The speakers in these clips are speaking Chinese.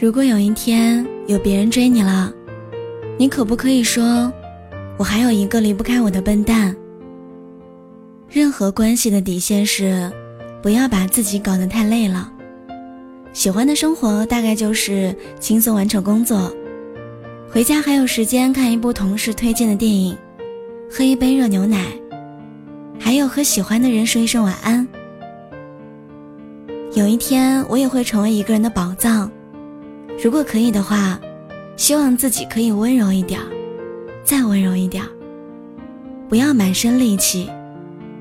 如果有一天有别人追你了，你可不可以说，我还有一个离不开我的笨蛋？任何关系的底线是，不要把自己搞得太累了。喜欢的生活大概就是轻松完成工作，回家还有时间看一部同事推荐的电影，喝一杯热牛奶，还有和喜欢的人说一声晚安。有一天我也会成为一个人的宝藏，如果可以的话，希望自己可以温柔一点，再温柔一点，不要满身戾气，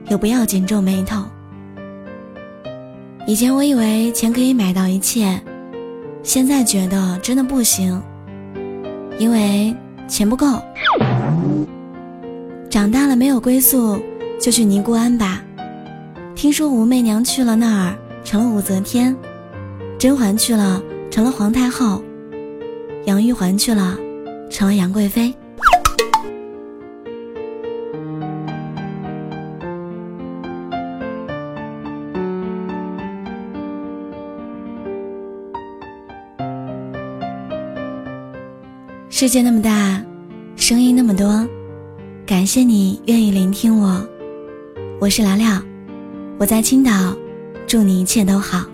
也不要紧皱眉头。以前我以为钱可以买到一切，现在觉得真的不行，因为钱不够。长大了没有归宿，就去尼姑庵吧。听说武媚娘去了那儿。成了武则天，甄嬛去了成了皇太后，杨玉环去了成了杨贵妃。世界那么大，声音那么多，感谢你愿意聆听我。我是聊聊，我在青岛。祝你一切都好。